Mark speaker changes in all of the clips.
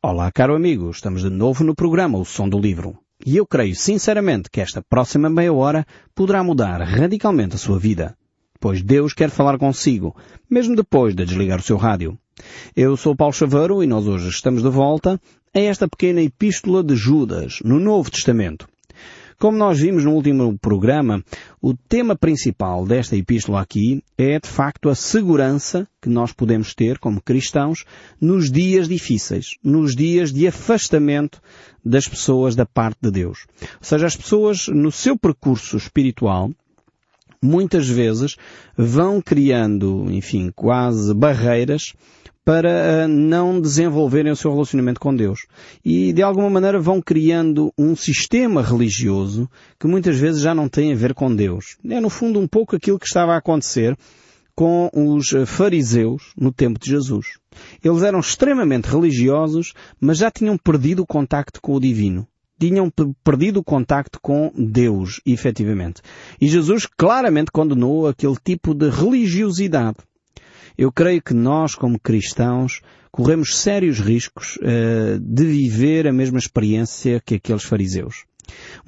Speaker 1: Olá, caro amigo, estamos de novo no programa O Som do Livro. E eu creio sinceramente que esta próxima meia hora poderá mudar radicalmente a sua vida. Pois Deus quer falar consigo, mesmo depois de desligar o seu rádio. Eu sou Paulo Chaveiro e nós hoje estamos de volta a esta pequena epístola de Judas, no Novo Testamento. Como nós vimos no último programa, o tema principal desta epístola aqui é de facto a segurança que nós podemos ter como cristãos nos dias difíceis, nos dias de afastamento das pessoas da parte de Deus. Ou seja, as pessoas no seu percurso espiritual muitas vezes vão criando, enfim, quase barreiras para eh, não desenvolverem o seu relacionamento com Deus. E de alguma maneira vão criando um sistema religioso que muitas vezes já não tem a ver com Deus. É no fundo um pouco aquilo que estava a acontecer com os fariseus no tempo de Jesus. Eles eram extremamente religiosos, mas já tinham perdido o contacto com o divino tinham perdido o contacto com Deus, efetivamente. E Jesus claramente condenou aquele tipo de religiosidade. Eu creio que nós, como cristãos, corremos sérios riscos uh, de viver a mesma experiência que aqueles fariseus.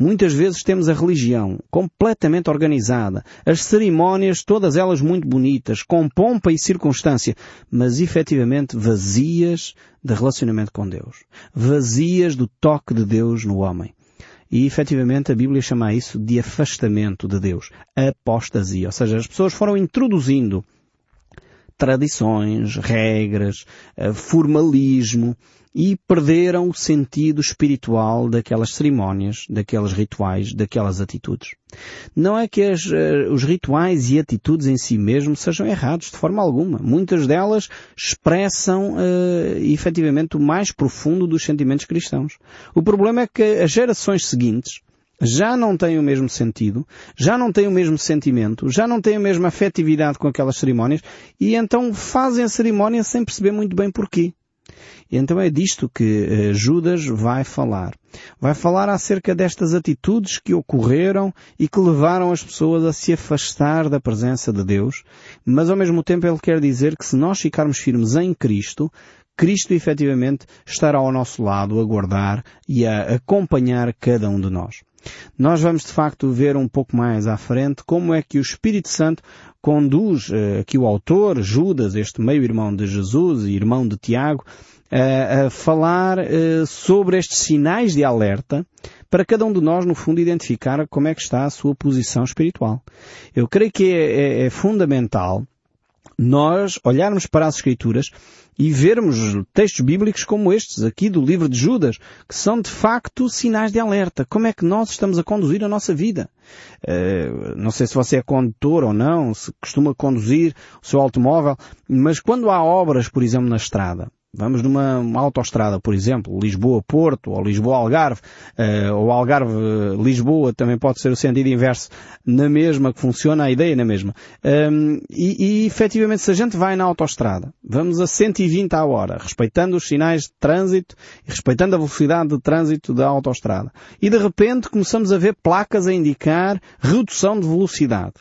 Speaker 1: Muitas vezes temos a religião completamente organizada, as cerimónias todas elas muito bonitas, com pompa e circunstância, mas efetivamente vazias de relacionamento com Deus. Vazias do toque de Deus no homem. E efetivamente a Bíblia chama isso de afastamento de Deus, apostasia. Ou seja, as pessoas foram introduzindo tradições, regras, eh, formalismo e perderam o sentido espiritual daquelas cerimónias, daqueles rituais, daquelas atitudes. Não é que as, eh, os rituais e atitudes em si mesmos sejam errados de forma alguma. Muitas delas expressam uh, efetivamente o mais profundo dos sentimentos cristãos. O problema é que as gerações seguintes já não tem o mesmo sentido, já não tem o mesmo sentimento, já não tem a mesma afetividade com aquelas cerimónias e então fazem a cerimónia sem perceber muito bem porquê. E então é disto que uh, Judas vai falar. Vai falar acerca destas atitudes que ocorreram e que levaram as pessoas a se afastar da presença de Deus, mas ao mesmo tempo ele quer dizer que se nós ficarmos firmes em Cristo, Cristo efetivamente estará ao nosso lado a guardar e a acompanhar cada um de nós. Nós vamos de facto ver um pouco mais à frente como é que o Espírito Santo conduz eh, aqui o autor, Judas, este meio-irmão de Jesus e irmão de Tiago, a, a falar eh, sobre estes sinais de alerta para cada um de nós, no fundo, identificar como é que está a sua posição espiritual. Eu creio que é, é, é fundamental nós olharmos para as Escrituras e vermos textos bíblicos como estes aqui do livro de Judas, que são de facto sinais de alerta. Como é que nós estamos a conduzir a nossa vida? Uh, não sei se você é condutor ou não, se costuma conduzir o seu automóvel, mas quando há obras, por exemplo, na estrada, Vamos numa autoestrada, por exemplo, Lisboa-Porto ou Lisboa-Algarve, uh, ou Algarve-Lisboa, também pode ser o sentido inverso, na mesma, que funciona a ideia na mesma. Um, e, e efetivamente se a gente vai na autoestrada, vamos a 120 à hora, respeitando os sinais de trânsito e respeitando a velocidade de trânsito da autoestrada. E de repente começamos a ver placas a indicar redução de velocidade.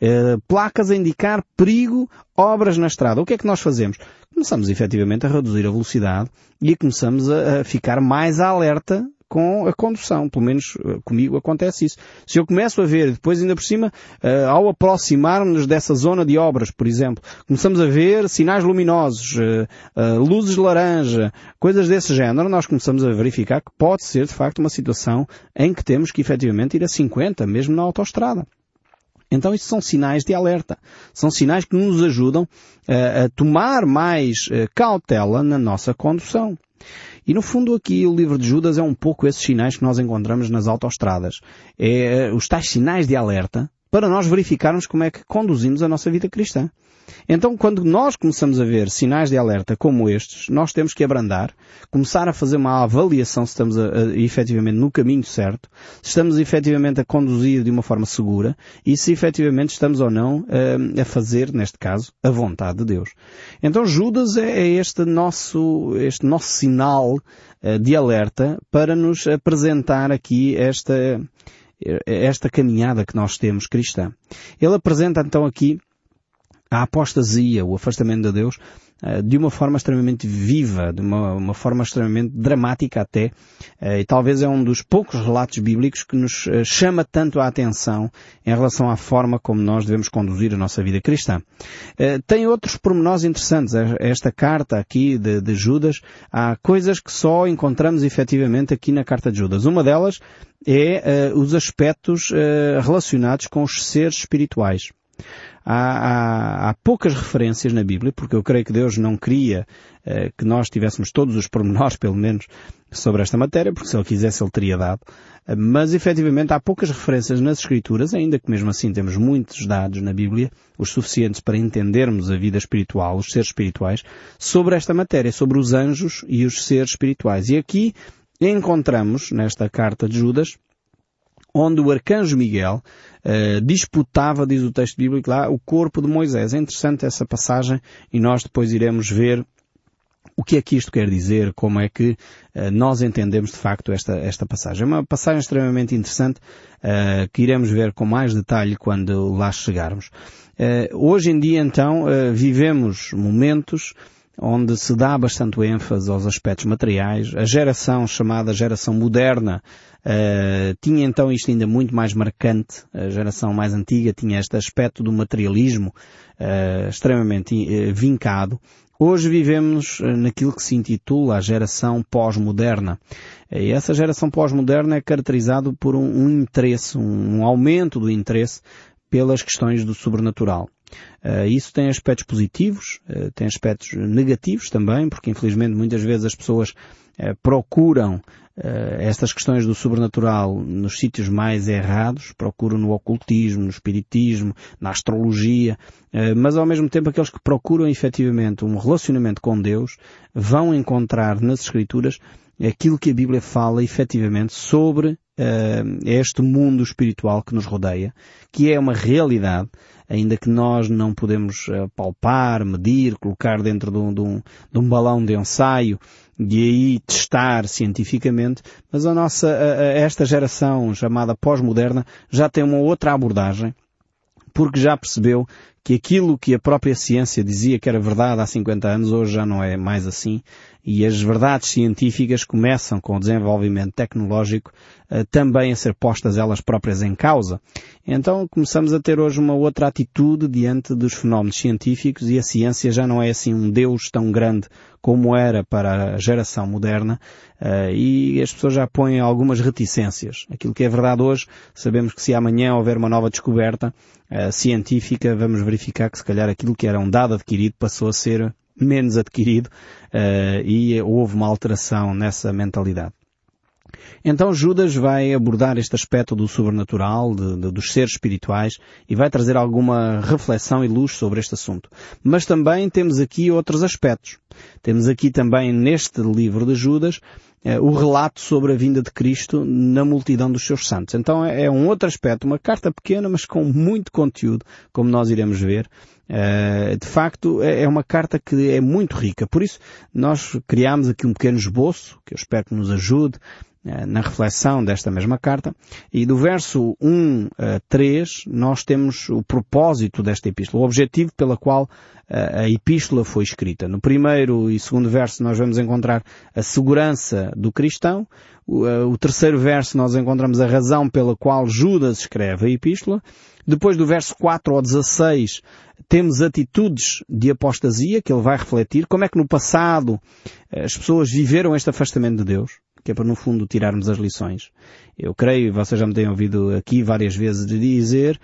Speaker 1: Uh, placas a indicar perigo, obras na estrada. O que é que nós fazemos? começamos efetivamente a reduzir a velocidade e começamos a, a ficar mais alerta com a condução. Pelo menos eh, comigo acontece isso. Se eu começo a ver, depois ainda por cima, uh, ao aproximar-nos dessa zona de obras, por exemplo, começamos a ver sinais luminosos, luzes laranja, coisas desse género, nós começamos a verificar que pode ser de facto uma situação em que temos que efetivamente ir a 50, mesmo na autoestrada. Então isso são sinais de alerta. São sinais que nos ajudam uh, a tomar mais uh, cautela na nossa condução. E no fundo aqui o livro de Judas é um pouco esses sinais que nós encontramos nas autoestradas. É uh, os tais sinais de alerta para nós verificarmos como é que conduzimos a nossa vida cristã. Então, quando nós começamos a ver sinais de alerta como estes, nós temos que abrandar, começar a fazer uma avaliação se estamos a, a, efetivamente no caminho certo, se estamos efetivamente a conduzir de uma forma segura e se efetivamente estamos ou não a, a fazer, neste caso, a vontade de Deus. Então, Judas é, é este nosso, este nosso sinal uh, de alerta para nos apresentar aqui esta, esta caminhada que nós temos cristã. Ele apresenta então aqui a apostasia, o afastamento de Deus, de uma forma extremamente viva, de uma, uma forma extremamente dramática até, e talvez é um dos poucos relatos bíblicos que nos chama tanto a atenção em relação à forma como nós devemos conduzir a nossa vida cristã. Tem outros pormenores interessantes. Esta carta aqui de, de Judas, há coisas que só encontramos efetivamente aqui na carta de Judas. Uma delas é os aspectos relacionados com os seres espirituais. Há, há, há, poucas referências na Bíblia, porque eu creio que Deus não queria uh, que nós tivéssemos todos os pormenores, pelo menos, sobre esta matéria, porque se Ele quisesse Ele teria dado. Uh, mas, efetivamente, há poucas referências nas Escrituras, ainda que mesmo assim temos muitos dados na Bíblia, os suficientes para entendermos a vida espiritual, os seres espirituais, sobre esta matéria, sobre os anjos e os seres espirituais. E aqui encontramos, nesta carta de Judas, onde o arcanjo Miguel uh, disputava, diz o texto bíblico lá, o corpo de Moisés. É interessante essa passagem e nós depois iremos ver o que é que isto quer dizer, como é que uh, nós entendemos de facto esta, esta passagem. É uma passagem extremamente interessante uh, que iremos ver com mais detalhe quando lá chegarmos. hoje em dia então vivemos momentos onde se dá bastante ênfase aos aspectos materiais. A geração chamada geração moderna uh, tinha então isto ainda muito mais marcante. A geração mais antiga tinha este aspecto do materialismo uh, extremamente uh, vincado. Hoje vivemos naquilo que se intitula a geração pós-moderna. E essa geração pós-moderna é caracterizada por um, um interesse, um, um aumento do interesse pelas questões do sobrenatural. Uh, isso tem aspectos positivos, uh, tem aspectos negativos também, porque infelizmente muitas vezes as pessoas uh, procuram estas questões do sobrenatural nos sítios mais errados, procuram no ocultismo, no espiritismo, na astrologia, mas ao mesmo tempo aqueles que procuram efetivamente um relacionamento com Deus vão encontrar nas Escrituras aquilo que a Bíblia fala efetivamente sobre este mundo espiritual que nos rodeia, que é uma realidade, ainda que nós não podemos uh, palpar, medir, colocar dentro de um, de, um, de um, balão de ensaio e aí testar cientificamente, mas a nossa, esta geração chamada pós-moderna já tem uma outra abordagem, porque já percebeu que aquilo que a própria ciência dizia que era verdade há 50 anos, hoje já não é mais assim, e as verdades científicas começam com o desenvolvimento tecnológico uh, também a ser postas elas próprias em causa. Então começamos a ter hoje uma outra atitude diante dos fenómenos científicos e a ciência já não é assim um Deus tão grande como era para a geração moderna uh, e as pessoas já põem algumas reticências. Aquilo que é verdade hoje, sabemos que se amanhã houver uma nova descoberta uh, científica, vamos verificar que se calhar aquilo que era um dado adquirido passou a ser menos adquirido uh, e houve uma alteração nessa mentalidade. Então Judas vai abordar este aspecto do sobrenatural, de, de, dos seres espirituais, e vai trazer alguma reflexão e luz sobre este assunto. Mas também temos aqui outros aspectos. Temos aqui também neste livro de Judas o relato sobre a vinda de Cristo na multidão dos seus santos. Então é, é um outro aspecto, uma carta pequena, mas com muito conteúdo, como nós iremos ver, Uh, de facto, é, é uma carta que é muito rica. Por isso, nós criámos aqui um pequeno esboço, que eu espero que nos ajude na reflexão desta mesma carta. E do verso 1 a 3, nós temos o propósito desta epístola, o objetivo pela qual uh, a epístola foi escrita. No primeiro e segundo verso, nós vamos encontrar a segurança do cristão. O, o terceiro verso, nós encontramos a razão pela qual Judas escreve a epístola. Depois do verso 4 ao 16, temos atitudes de apostasia que ele vai refletir. Como é que no passado eh, as pessoas viveram este afastamento de Deus? Que é para, no fundo, tirarmos as lições. Eu creio, vocês já me têm ouvido aqui várias vezes dizer,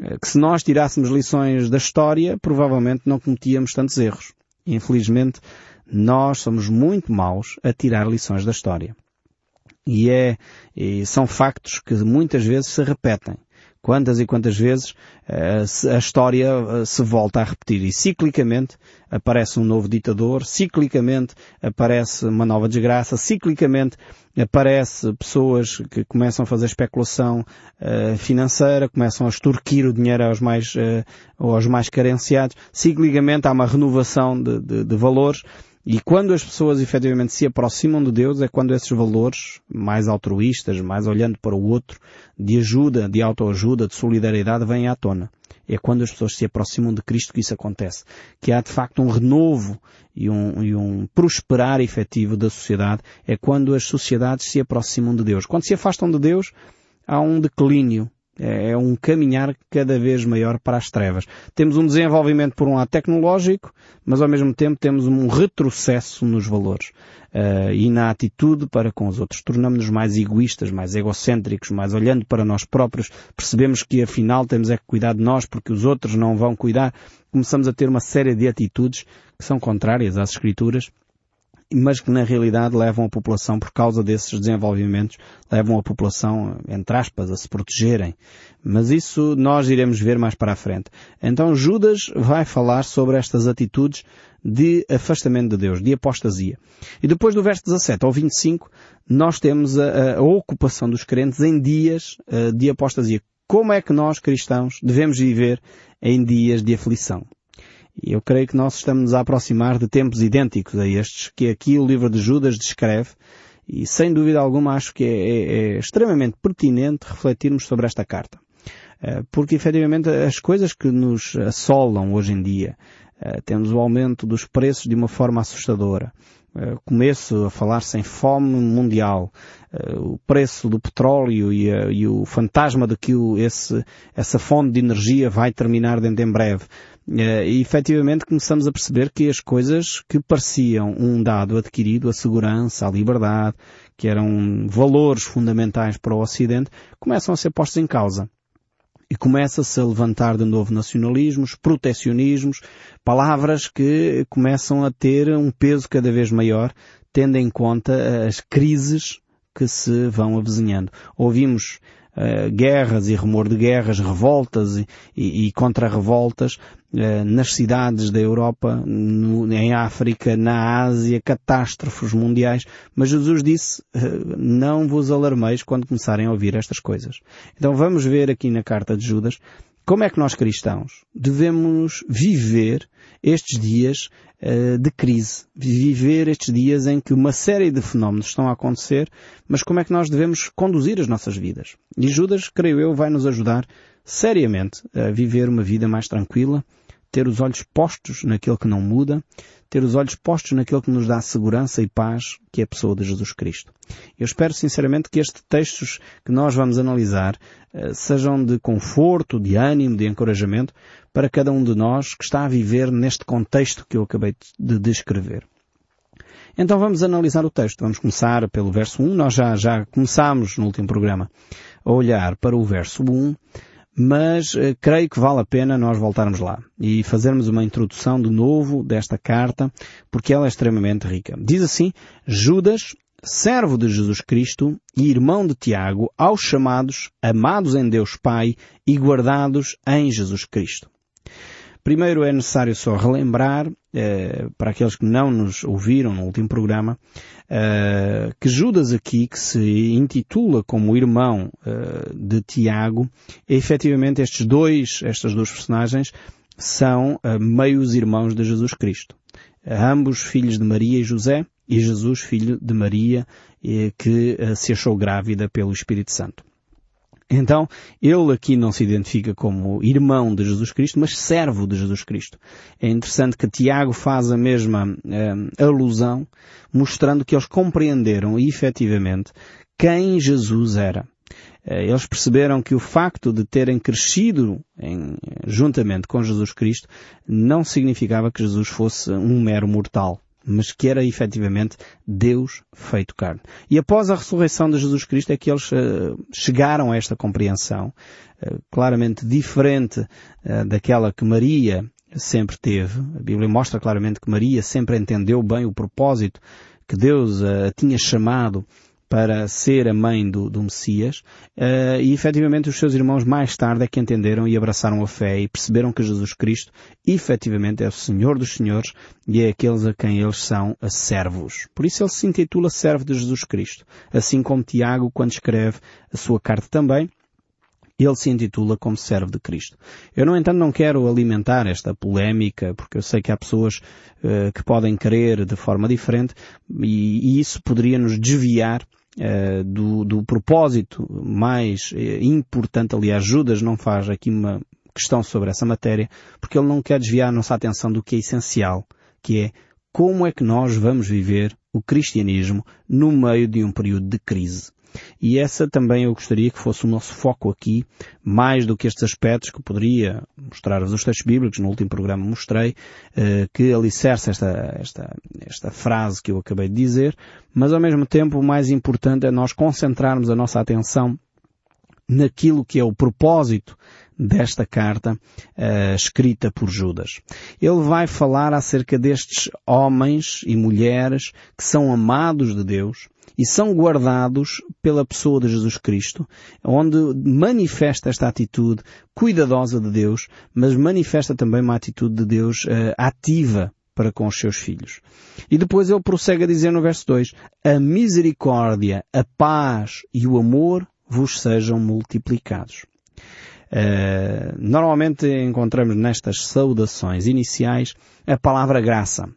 Speaker 1: eh, que se nós tirássemos lições da história, provavelmente não cometíamos tantos erros. Infelizmente, nós somos muito maus a tirar lições da história. E é, e são factos que muitas vezes se repetem. Quantas e quantas vezes uh, a história uh, se volta a repetir. E ciclicamente aparece um novo ditador, ciclicamente aparece uma nova desgraça, ciclicamente aparece pessoas que começam a fazer especulação uh, financeira, começam a extorquir o dinheiro aos mais, aos mais carenciados, ciclicamente há uma renovação de, de, de valores E quando as pessoas efetivamente se aproximam de Deus é quando esses valores mais altruístas, mais olhando para o outro, de ajuda, de autoajuda, de solidariedade, vêm à tona. É quando as pessoas se aproximam de Cristo que isso acontece. Que há de facto um renovo e um, e um prosperar efetivo da sociedade. É quando as sociedades se aproximam de Deus. Quando se afastam de Deus, há um declínio é, é um caminhar cada vez maior para as trevas. Temos um desenvolvimento, por um lado, tecnológico, mas ao mesmo tempo temos um retrocesso nos valores uh, e na atitude para com os outros. Tornamos-nos mais egoístas, mais egocêntricos, mais olhando para nós próprios. Percebemos que afinal temos é que cuidar de nós porque os outros não vão cuidar. Começamos a ter uma série de atitudes que são contrárias às Escrituras mas que na realidade levam a população, por causa desses desenvolvimentos, levam a população, entre aspas, a se protegerem. Mas isso nós iremos ver mais para a frente. Então Judas vai falar sobre estas atitudes de afastamento de Deus, de apostasia. E depois do verso 17 ao 25, nós temos a, a ocupação dos crentes em dias uh, de apostasia. Como é que nós, cristãos, devemos viver em dias de aflição? Eu creio que nós estamos a aproximar de tempos idênticos a estes que aqui o livro de Judas descreve e sem dúvida alguma acho que é, é, é extremamente pertinente refletirmos sobre esta carta. Eh, porque efetivamente as coisas que nos assolam hoje em dia, eh, temos o aumento dos preços de uma forma assustadora, eh, começo a falar-se fome mundial, o preço do petróleo e, e o fantasma de que esse, essa fonte de energia vai terminar dentro em breve. Eh, e efetivamente começamos a perceber que as coisas que pareciam um dado adquirido, a segurança, a liberdade, que eram valores fundamentais para o Ocidente, começam a ser postos em causa. E começa-se a levantar de novo nacionalismos, protecionismos, palavras que começam a ter um peso cada vez maior, tendo em conta as crises que se vão avizinhando. Ouvimos uh, guerras e rumor de guerras, revoltas e, e, e contra-revoltas uh, nas cidades da Europa, no, em África, na Ásia, catástrofes mundiais. Mas Jesus disse, uh, não vos alarmeis quando começarem a ouvir estas coisas. Então vamos ver aqui na carta de Judas como é que nós cristãos devemos viver estes dias uh, de crise, viver estes dias em que uma série de fenómenos estão a acontecer, mas como é que nós devemos conduzir as nossas vidas? E Judas, creio eu, vai nos ajudar seriamente a viver uma vida mais tranquila, ter os olhos postos naquilo que não muda, ter os olhos postos naquilo que nos dá segurança e paz, que é a pessoa de Jesus Cristo. Eu espero sinceramente que estes textos que nós vamos analisar uh, sejam de conforto, de ânimo, de encorajamento para cada um de nós que está a viver neste contexto que eu acabei de descrever. Então vamos analisar o texto. Vamos começar pelo verso 1. Nós já, já começámos no último programa a olhar para o verso 1 mas uh, creio que vale a pena nós voltarmos lá e fazermos uma introdução de novo desta carta, porque ela é extremamente rica. Diz assim, Judas, servo de Jesus Cristo e irmão de Tiago, aos chamados, amados em Deus Pai e guardados em Jesus Cristo. Primeiro é necessário só relembrar, eh, para aqueles que não nos ouviram no último programa, eh, que Judas aqui, que se intitula como irmão eh, de Tiago, é efetivamente estes dois, estas duas personagens, são meios irmãos de Jesus Cristo. Ambos filhos de Maria e José, e Jesus filho de Maria, que se achou grávida pelo Espírito Santo. Então, ele aqui não se identifica como irmão de Jesus Cristo, mas servo de Jesus Cristo. É interessante que Tiago faz a mesma eh, alusão, mostrando que eles compreenderam efetivamente quem Jesus era. Eh, eles perceberam que o facto de terem crescido em, juntamente com Jesus Cristo não significava que Jesus fosse um mero mortal mas que era efetivamente Deus feito carne. E após a ressurreição de Jesus Cristo é que eles uh, chegaram a esta compreensão, uh, claramente diferente uh, daquela que Maria sempre teve. A Bíblia mostra claramente que Maria sempre entendeu bem o propósito que Deus a tinha chamado para ser a mãe do, do Messias, uh, e efetivamente os seus irmãos mais tarde é que entenderam e abraçaram a fé e perceberam que Jesus Cristo efetivamente é o Senhor dos Senhores e é aqueles a quem eles são servos. Por isso ele se intitula servo de Jesus Cristo, assim como Tiago quando escreve a sua carta também, ele se intitula como servo de Cristo. Eu, no entanto, não quero alimentar esta polémica, porque eu sei que há pessoas uh, que podem querer de forma diferente e, e isso poderia nos desviar uh, do, do, propósito mais uh, importante. Aliás, Judas não faz aqui uma questão sobre essa matéria, porque ele não quer desviar a nossa atenção do que é essencial, que é como é que nós vamos viver o cristianismo no meio de um período de crise. E essa também eu gostaria que fosse o nosso foco aqui, mais do que estes aspectos que poderia mostrar-vos os textos bíblicos, no último programa mostrei, eh, que alicerce esta, esta, esta frase que eu acabei de dizer, mas ao mesmo tempo o mais importante é nós concentrarmos a nossa atenção naquilo que é o propósito desta carta uh, escrita por Judas. Ele vai falar acerca destes homens e mulheres que são amados de Deus, e são guardados pela pessoa de Jesus Cristo, onde manifesta esta atitude cuidadosa de Deus, mas manifesta também uma atitude de Deus uh, ativa para com os seus filhos. E depois ele prossegue a dizer no verso 2, a misericórdia, a paz e o amor vos sejam multiplicados. Uh, normalmente encontramos nestas saudações iniciais a palavra graça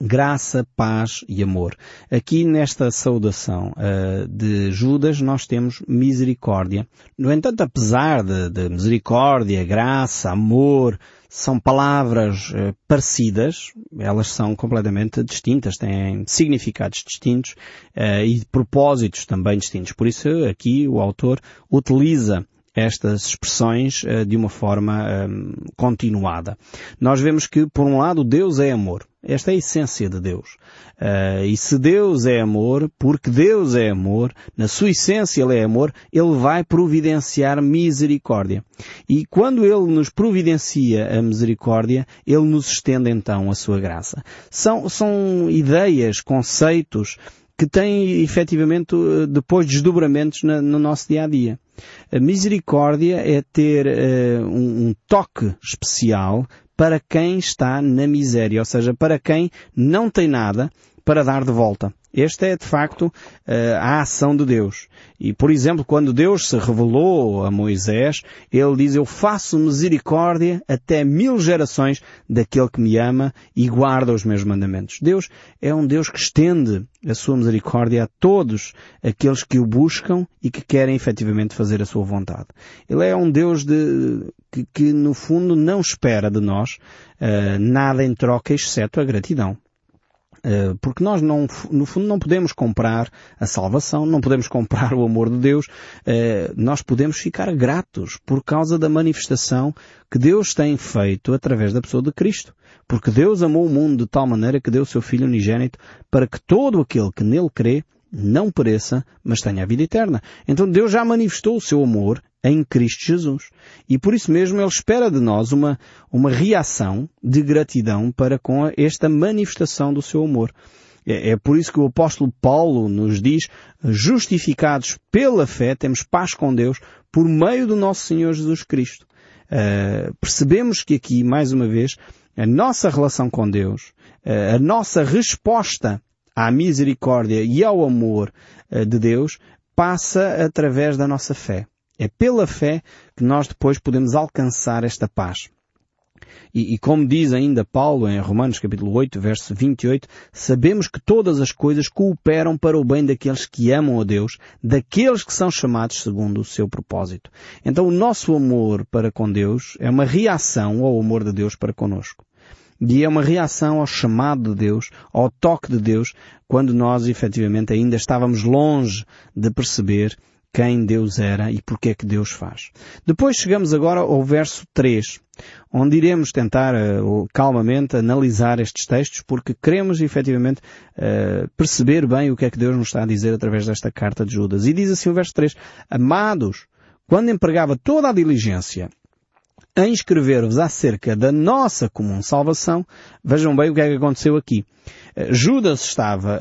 Speaker 1: graça, paz e amor. Aqui nesta saudação uh, de Judas nós temos misericórdia. No entanto, apesar de, de misericórdia, graça, amor, são palavras uh, parecidas, elas são completamente distintas, têm significados distintos uh, e propósitos também distintos. Por isso aqui o autor utiliza estas expressões uh, de uma forma uh, continuada. Nós vemos que, por um lado, Deus é amor. Esta é a essência de Deus. Uh, e se Deus é amor, porque Deus é amor, na sua essência Ele é amor, Ele vai providenciar misericórdia. E quando Ele nos providencia a misericórdia, Ele nos estende então a sua graça. São, são ideias, conceitos, que têm efetivamente depois desdobramentos na, no nosso dia a dia. A misericórdia é ter uh, um, um toque especial para quem está na miséria, ou seja, para quem não tem nada para dar de volta. Esta é, de facto, eh, a ação de Deus. E, por exemplo, quando Deus se revelou a Moisés, ele diz, eu faço misericórdia até mil gerações daquele que me ama e guarda os meus mandamentos. Deus é um Deus que estende a sua misericórdia a todos aqueles que o buscam e que querem efetivamente fazer a sua vontade. Ele é um Deus de, que, que no fundo não espera de nós uh, nada em troca exceto a gratidão. Eh, porque nós não, no fundo não podemos comprar a salvação, não podemos comprar o amor de Deus, eh, nós podemos ficar gratos por causa da manifestação que Deus tem feito através da pessoa de Cristo. Porque Deus amou o mundo de tal maneira que deu o seu Filho unigênito para que todo aquele que nele crê não pereça, mas tenha a vida eterna. Então Deus já manifestou o seu amor em Cristo Jesus. E por isso mesmo Ele espera de nós uma, uma reação de gratidão para com esta manifestação do seu amor. É, é, por isso que o apóstolo Paulo nos diz, justificados pela fé, temos paz com Deus por meio do nosso Senhor Jesus Cristo. Uh, percebemos que aqui, mais uma vez, a nossa relação com Deus, uh, a nossa resposta à misericórdia e ao amor uh, de Deus passa através da nossa fé. É pela fé que nós depois podemos alcançar esta paz. E, e, como diz ainda Paulo em Romanos capítulo 8, verso 28, sabemos que todas as coisas cooperam para o bem daqueles que amam a Deus, daqueles que são chamados segundo o seu propósito. Então o nosso amor para com Deus é uma reação ao amor de Deus para conosco. E é uma reação ao chamado de Deus, ao toque de Deus, quando nós efetivamente ainda estávamos longe de perceber quem Deus era e porque é que Deus faz. Depois chegamos agora ao verso 3, onde iremos tentar uh, calmamente analisar estes textos porque queremos efetivamente uh, perceber bem o que é que Deus nos está a dizer através desta carta de Judas. E diz assim o verso 3, Amados, quando empregava toda a diligência em escrever-vos acerca da nossa comum salvação, vejam bem o que é que aconteceu aqui. Judas estava,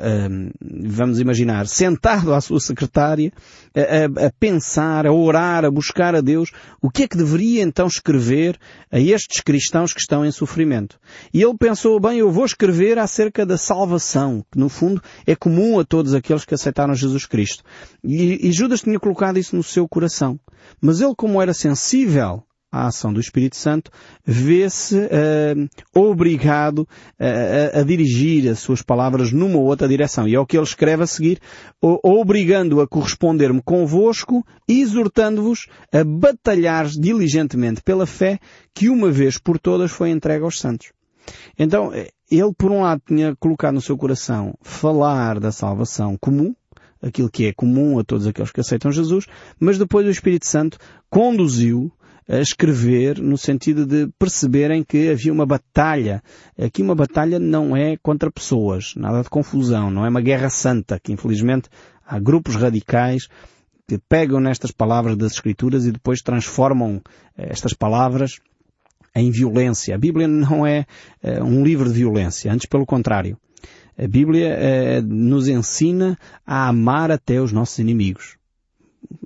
Speaker 1: vamos imaginar, sentado à sua secretária, a, pensar, a orar, a buscar a Deus, o que é que deveria então escrever a estes cristãos que estão em sofrimento. E ele pensou, bem, eu vou escrever acerca da salvação, que no fundo é comum a todos aqueles que aceitaram Jesus Cristo. E Judas tinha colocado isso no seu coração. Mas ele, como era sensível à ação do Espírito Santo, vê-se uh, obrigado a, a, dirigir as suas palavras numa ou outra direção. E é o que ele escreve a seguir, obrigando a corresponder-me convosco, exortando-vos a batalhar diligentemente pela fé que uma vez por todas foi entregue aos santos. Então, ele por um lado tinha colocado no seu coração falar da salvação comum, aquilo que é comum a todos aqueles que aceitam Jesus, mas depois o Espírito Santo conduziu a escrever no sentido de perceberem que havia uma batalha. Aqui uma batalha não é contra pessoas, nada de confusão, não é uma guerra santa, que infelizmente há grupos radicais que pegam nestas palavras das Escrituras e depois transformam eh, estas palavras em violência. A Bíblia não é eh, um livro de violência, antes pelo contrário. A Bíblia eh, nos ensina a amar até os nossos inimigos.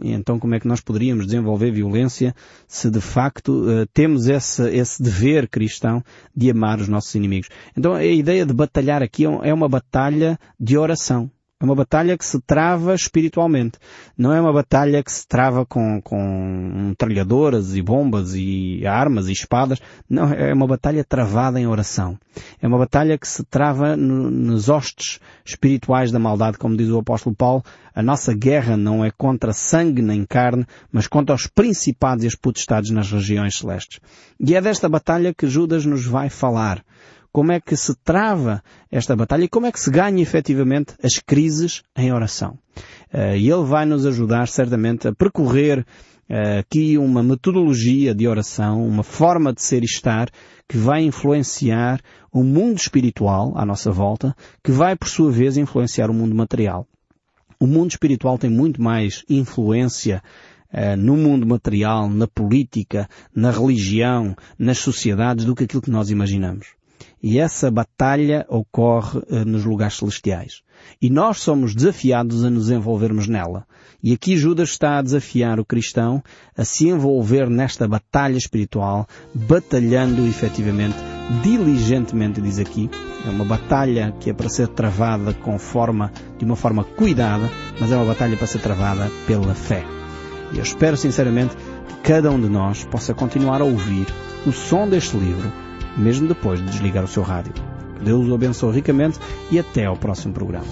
Speaker 1: Então como é que nós poderíamos desenvolver violência se de facto uh, temos esse, esse dever cristão de amar os nossos inimigos? Então a ideia de batalhar aqui é, é uma batalha de oração. É uma batalha que se trava espiritualmente. Não é uma batalha que se trava com, com trilhadoras e bombas e armas e espadas. Não, é uma batalha travada em oração. É uma batalha que se trava no, nos hostes espirituais da maldade, como diz o apóstolo Paulo. A nossa guerra não é contra sangue nem carne, mas contra os principados e as potestades nas regiões celestes. E é desta batalha que Judas nos vai falar como é que se trava esta batalha e como é que se ganha efetivamente as crises em oração. Eh, e ele vai nos ajudar certamente a percorrer eh, aqui uma metodologia de oração, uma forma de ser e estar que vai influenciar o mundo espiritual à nossa volta, que vai por sua vez influenciar o mundo material. O mundo espiritual tem muito mais influência uh, no mundo material, na política, na religião, nas sociedades do que aquilo que nós imaginamos. E essa batalha ocorre uh, nos lugares celestiais. E nós somos desafiados a nos envolvermos nela. E aqui Judas está a desafiar o cristão a se envolver nesta batalha espiritual, batalhando efetivamente, diligentemente, diz aqui. É uma batalha que é para ser travada com forma, de uma forma cuidada, mas é uma batalha para ser travada pela fé. E eu espero sinceramente que cada um de nós possa continuar a ouvir o som deste livro mesmo depois de desligar o seu rádio. Deus o abençoe ricamente e até ao próximo programa.